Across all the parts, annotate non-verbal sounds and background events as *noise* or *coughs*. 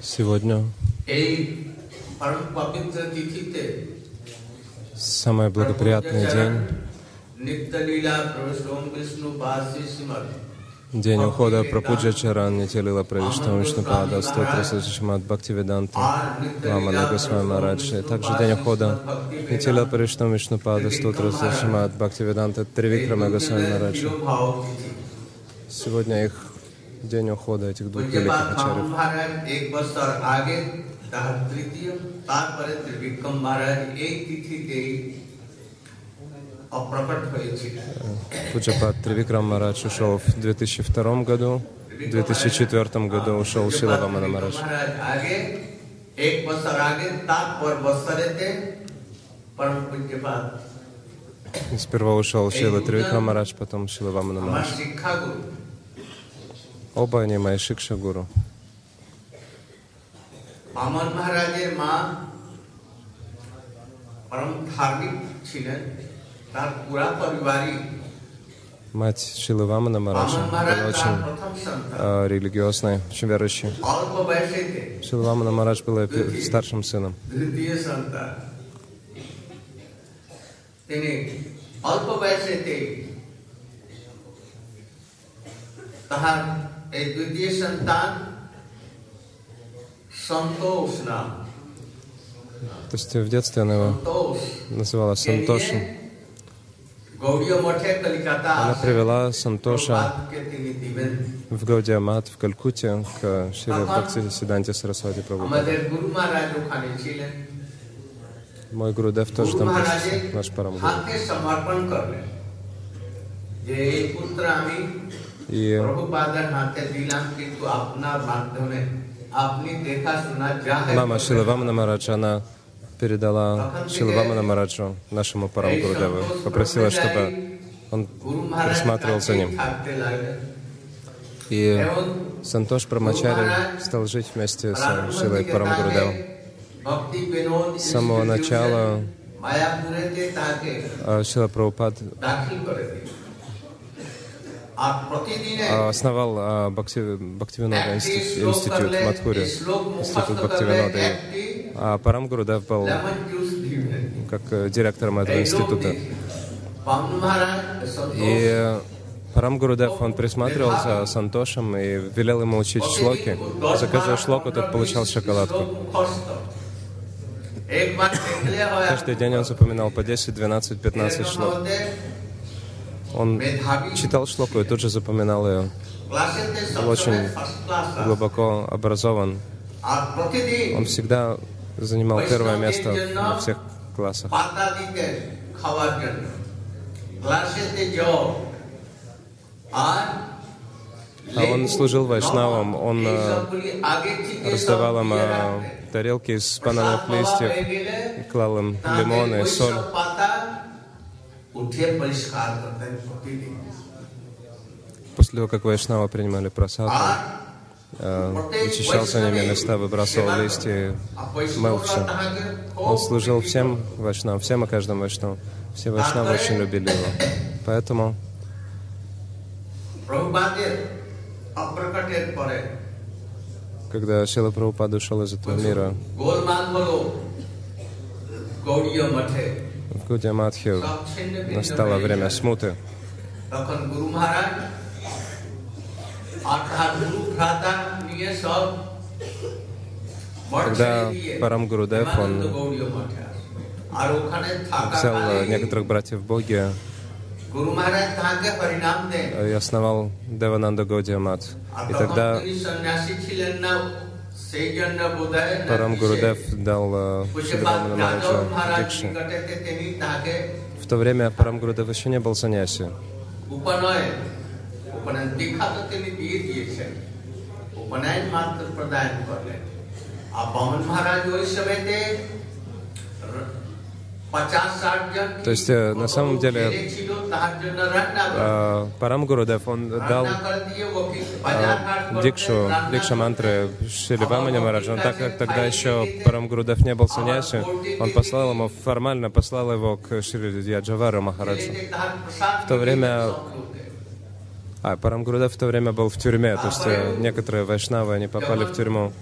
Сегодня самый благоприятный день, день ухода Прапуджа Чаран Нитилила Правиштам Вишнупада, Стотра Сачишмат Бхактивиданта, Ламада Госвами Мараджи. Также день ухода Нитилила Правиштам Вишнупада, Стотра Сачишмат Бхактивиданта, Тривикрама Госвами Мараджи. Сегодня их день ухода этих двух великих ачарьев. Пуджапат Тривикрам Марадж ушел в 2002 году, в 2004 году ушел Шила Вамана Марадж. एक बस्तर आगे ताप और बस्तर रहते परम पूज्य Сперва ушел Шила Тривикрамарадж, потом Шила Вамана Марадж. শিক্ষাগুরু Оба они мои Шикша Гуру. বামন মহারাজের মা পরম ধার্মিক ছিলেন তার পুরা পরিবারই Мать Шилы Вамана Мараджа বামন মহারাজ была তার очень প্রথম সন্তান э, религиозная, очень верующая. অল্প বয়সেতে Шила Вамана Марадж был ее пе- старшим сыном. দ্বিতীয় সন্তান তিনি অল্প বয়সেতে তাহার ये द्वितीय संतान संतोष नाम то есть в детстве она его называла Сантошем. Она привела Сантоша в Гаудиамат, в Калькуте, к Шире Бхакти Сиданте Сарасвати Прабху. Мой Гурудев тоже там был, наш Парамгуру. И... Мама Шилавамана Мараджа, она передала. Шилавамана Мараджу, нашему Парамгурудеву, попросила, чтобы он присматривал за ним. И Сантош Прамачари стал жить вместе с Шилой Парамгурудевом. С самого начала Шила э, Прабхупад а, основал а, Бхактивинода институт, в Мадхури, институт Бхактивинода. А Парамгурудев был как э, директором этого института. И Парамгурудев, он присматривал за Сантошем и велел ему учить шлоки. За каждую шлоку тот получал шоколадку. *coughs* Каждый день он запоминал по 10, 12, 15 шлоков. Он читал шлоку и тут же запоминал ее. Был очень глубоко образован. Он всегда занимал первое место во всех классах. А он служил вайшнавам, он э, раздавал им э, тарелки из банановых листьев, клал им лимоны, соль. После того, как Вайшнава принимали просаду, э, очищался ними места, выбрасывал листья, мылся. Он служил всем Вайшнавам, всем и каждому Вайшнаву. Все Вайшнавы очень любили его. Поэтому когда сила Прабхупада ушел из этого мира, Гудья Матхи настало время смуты. Когда Парамгуру Дев, он взял некоторых братьев Боге, и основал Девананда Годия Мат. И тогда Парам Гурудев дал Шидрама Махараджу дикшу. В то время Парам Гурудев еще не был саньяси. А Баман Махарадж в это время то есть, э, на самом деле, э, Парам Гурудев, он дал э, дикшу, дикша мантры Шили марадж. Он так как тогда еще Парам Гурудев не был саньяси, он послал ему, формально послал его к Шри Джавару Махараджу. В то время а, Парам Гурудев в то время был в тюрьме, то есть некоторые вайшнавы, они попали в тюрьму.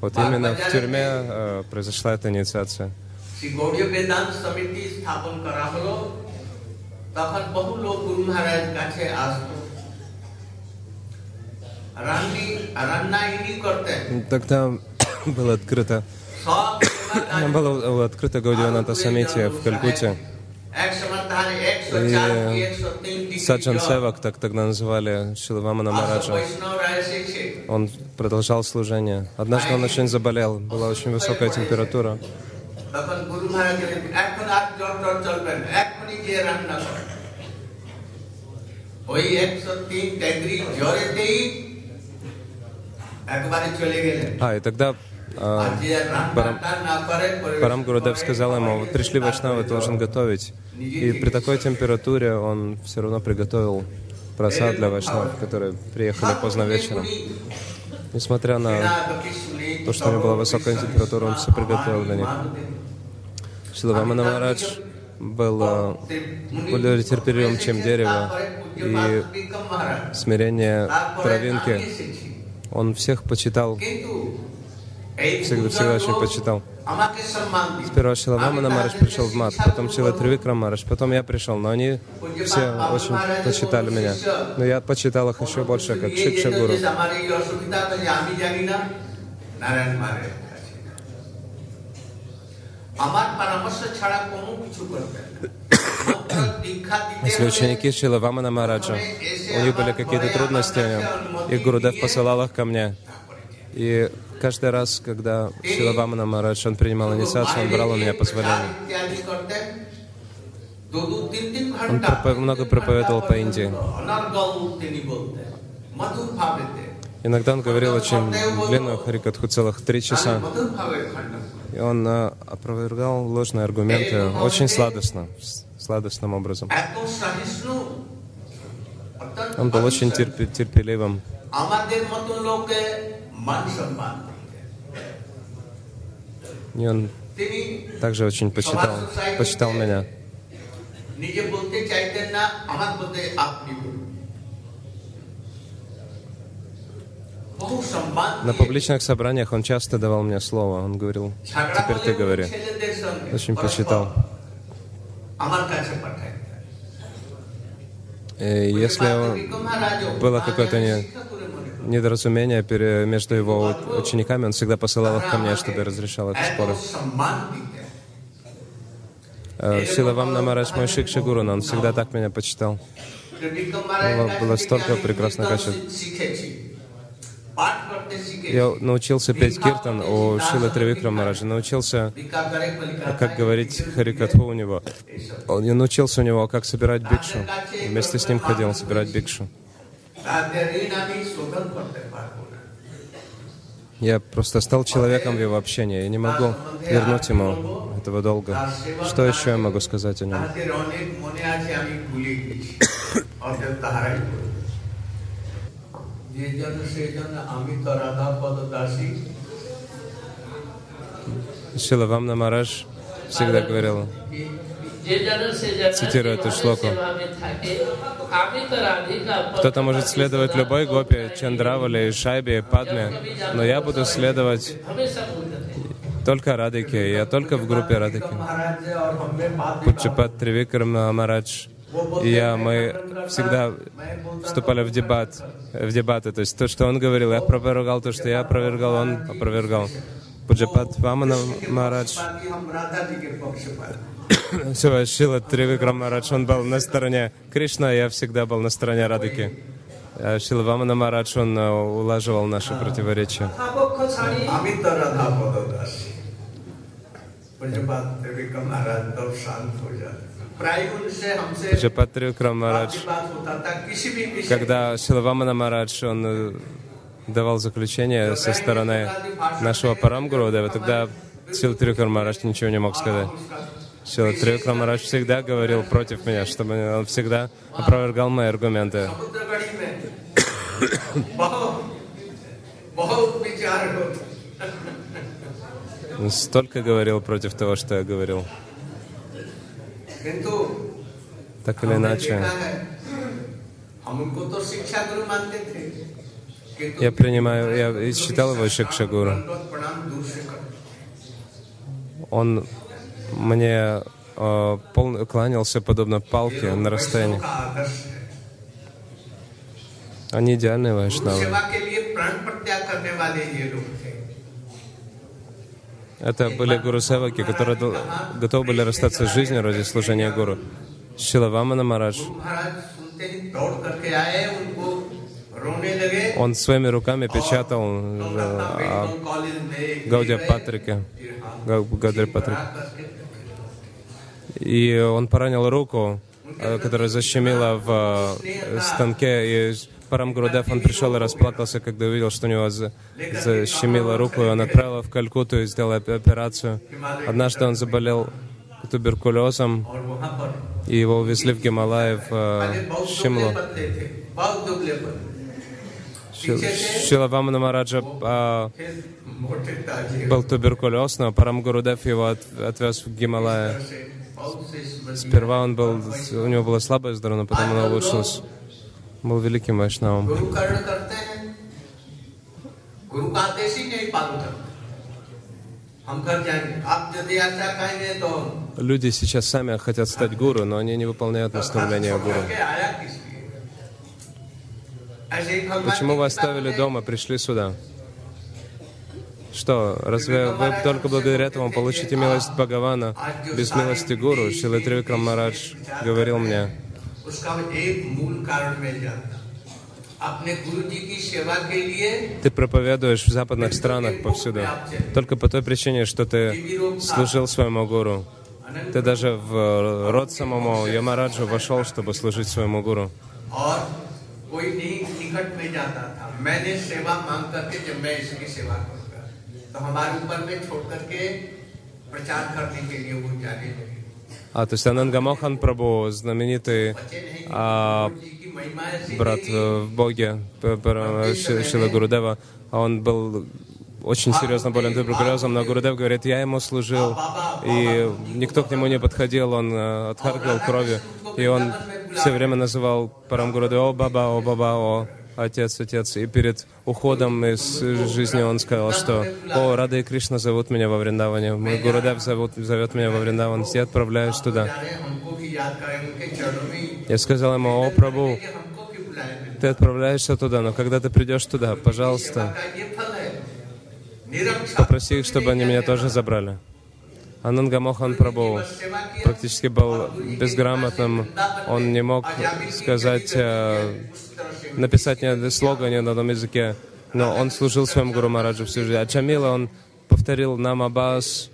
Вот именно в тюрьме э, произошла эта инициация. শ্রী গৌড়ীয় বেদান্ত সমিতি স্থাপন করা হলো তখন বহু লোক গুরু মহারাজ কাছে আসতো রান্নি রান্না ইনি করতেন Тогда было открыто, সব সেবাকারী было было открыто Гаудианата Самити в Калькутте. এক সময় তাহলে একশো И চার কি একশো তিন ডিগ্রি Саджан জ্বর। Севак, так тогда называли Шиlavамана আসো Мараджа. বৈষ্ণবরা এসেছে Он продолжал служение. Однажды он очень заболел, была очень высокая температура. তখন গুরু মহারাজ বললেন, এখন আর জ্বর টর চলবে না এখনই গিয়ে রান্না কর ওই একশো তিন ডিগ্রি জ্বরেতেই একবারে চলে গেলেন А, и тогда আর а, যে রান্নাটা না করে পরিবেশ Парам Гурудев করে, сказал ему, вот пришли вайшнавы, ты должен готовить. И при такой температуре он все равно приготовил просад для вайшнавов, которые приехали поздно вечером. Несмотря на তো что у него была высокая температура, он всё приготовил для них. Шиlavамана Марадж был а, более терпеливым, чем дерево, и смирение травинки. Он всех почитал, всегда, всегда очень почитал. Сперва Шиламамана Мараш пришел в мат, потом Шила Тривикра Мараш, потом я пришел, но они все очень почитали меня. Но я почитал их еще больше, как Шикша Гуру. Если ученики Шила Вамана Мараджа, у них были какие-то трудности, и Гурудев посылал их ко мне. И каждый раз, когда Сила Вамана Марадж, он принимал инициацию, он брал у меня позволение. Он много проповедовал по Индии. Иногда он говорил очень длинную харикатху, целых три часа. И он э, опровергал ложные аргументы очень сладостно, сладостным образом. Он был очень терпеливым. আমাদের মতো লোকে মান সম্মান দিতেন। И он তিনি также очень почитал, почитал меня. নিজে বলতে চাইতেন না আমার বলতে আপনি বলুন বহু সম্মান На দিয়ে публичных собраниях он часто давал мне слово. Он говорил, ঝগড়া теперь ты করলে говори. ছেলেদের সঙ্গে Очень পরস্পর почитал. আমার কাছে পাঠাইতেন И если было какое-то не- недоразумения между его учениками, он всегда посылал их ко мне, чтобы разрешал эти споры. Э, Сила вам Намарадж мой Шикши Гуру, он всегда так меня почитал. Было, было столько прекрасных качеств. Я научился петь киртан у Шилы Тривикра Мараджа, научился, э, как говорить харикатху у него. Я научился у него, как собирать бикшу. Вместе с ним ходил собирать бикшу তাদের ঋণ আমি শোধন করতে পারবো না Я просто стал человеком в его общении. Я не могу вернуть ему этого долга. Что еще я могу сказать о нем? তাদের অনেক মনে আছে আমি ভুলে গেছি অতএব তাহারাই বলবে। যে জন্য সেই জন্য আমি তো রাধা পদ দাসী Шила Вамна Марадж всегда говорил, цитирует эту шлоку. Кто-то может следовать любой гопе, Чандравале, Шайбе, Падме, но я буду следовать только Радике, я только в группе Радики. Пучапат Тривикрам Амарадж и я, мы всегда вступали в дебат, в дебаты. То есть то, что он говорил, я опровергал, то, что я опровергал, он опровергал. Пуджапат Вамана Марадж. *coughs* Все, Шила Тривикрама Радж, он был на стороне Кришна, я всегда был на стороне Радыки. А, Шила Вамана Марадж, он э, улаживал наши противоречия. Паджапат Тривикрам Марадж, когда Шила Вамана Марадж, он э, давал заключение со стороны нашего Парамгуру, тогда Сил Трикар Марадж ничего не мог сказать. Все, Трюк Рамарач всегда говорил против меня, чтобы он всегда опровергал мои аргументы. Столько говорил против того, что я говорил. Так или иначе, я принимаю, я считал его Шикшагуру. Он мне э, пол, кланялся подобно палке на расстоянии. Они идеальные вайшнавы. Это были гуру севаки, которые готовы были расстаться с жизнью ради служения гуру. Шилавамана Марадж. Он своими руками печатал э, Гаудия Патрика. Гаудия Патрик и он поранил руку, э, которая защемила в э, станке, и Парам Гурудев, он пришел и расплакался, когда увидел, что у него за, защемило руку, и он отправил в Калькуту и сделал операцию. Однажды он заболел туберкулезом, и его увезли в Гималай, в э, Шимлу. Шилавамана Мараджа а, был туберкулез, но Парам Гурудев его отвез в Гималай. Сперва он был, у него была слабая здоровье, но потом оно улучшилось. Он был великим вайшнавом. Люди сейчас сами хотят стать гуру, но они не выполняют наставления гуру. Почему вы оставили дома, пришли сюда? Что, разве вы только благодаря этому получите милость Бхагавана без милости гуру? Шила Тривикрам Марадж говорил мне, उसका एक मूल कारण मिल जाता अपने गुरु जी की सेवा के लिए ты проповедуешь в западных странах повсюду только по той причине, что ты служил своему гуру. Ты даже в род самому Ямараджу вошел, чтобы служить своему гуру. और कोई नहीं निकट में जाता था मैंने सेवा मांग करके जब मैं इसकी सेवा करूंगा तो हमारे ऊपर में छोड़ करके प्रचार करने के लिए वो जाने लगे А, то есть Ананга Мохан Прабhu, знаменитый बच्चे नहीं а, गुरु जी की महिमा ऐसी брат थी э, в Боге, П- П- Ши- Шила Гурудева, а он был очень серьезно болен туберкулезом, но Гурудев говорит, я ему служил, и никто к нему не подходил, он э, отхаркивал кровью, и он все время называл Парам Гурудева, о, баба, о, баба, о, отец, отец, и перед уходом из жизни он сказал, что «О, Рада и Кришна зовут меня во Вриндаване, мой Гурудев зовут, зовет меня во Вриндаван, я отправляюсь туда». Я сказал ему, «О, Прабу, ты отправляешься туда, но когда ты придешь туда, пожалуйста, попроси их, чтобы они меня тоже забрали». Ананга Мохан Прабу практически был безграмотным. Он не мог сказать, э, написать ни слога ни на одном языке, но он служил своему Гуру Мараджу всю жизнь. А Чамила он повторил нам Аббас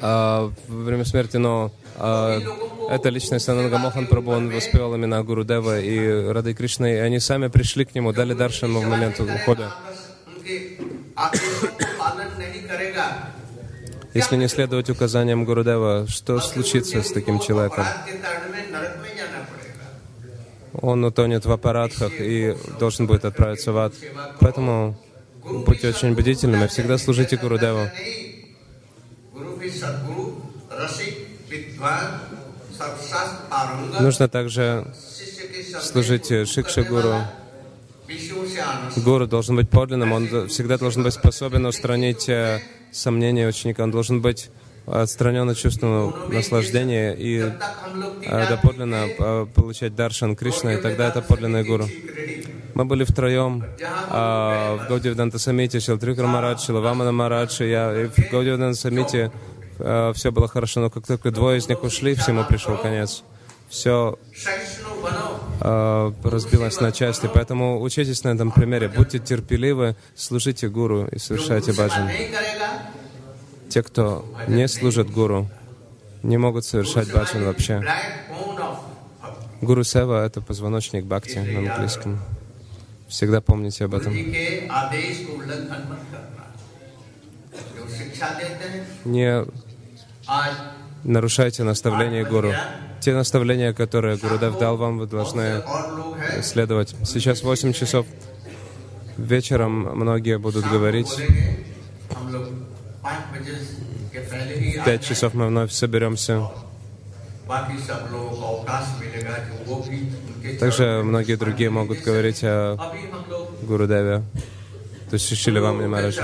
э, во время смерти, но а, эта личность Ананга Мохан Прабу, он воспевал имена Гуру Дева и Рады Кришны, и они сами пришли к нему, дали даршан в момент ухода. *coughs* Если не следовать указаниям Гурудева, что случится с таким человеком? Он утонет в аппаратах и должен будет отправиться в ад. Поэтому будьте очень бдительными, и всегда служите Гурудеву. Нужно также служить Шикши Гуру, Гуру должен быть подлинным, он всегда должен быть способен устранить э, сомнения ученика, он должен быть э, отстранен от чувством наслаждения и э, доподлинно получать даршан Кришна, и тогда это подлинный гуру. Мы были втроем а, в Гаудивиданта Самите, Шилтрикар Марадж, Шилавамана Марадж, и я и в Гаудивиданта Самите а, все было хорошо, но как только двое из них ушли, всему пришел конец. Все Э, разбилась на части. Поэтому учитесь на этом примере. Будьте терпеливы, служите гуру и совершайте баджан. Те, кто не служит гуру, не могут совершать баджан вообще. Гуру Сева — это позвоночник бхакти на английском. Всегда помните об этом. Не нарушайте наставление гуру те наставления, которые Гурудев дал вам, вы должны следовать. Сейчас 8 часов вечером многие будут говорить. В 5 часов мы вновь соберемся. Также многие другие могут говорить о Гурудеве. То есть Шишили вам не Мараджи.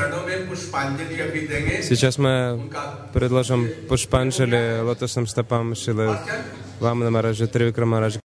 Сейчас мы предложим Пушпанджали лотосным стопам Шилы Вамана Мараджа, Тривикра Мараджа,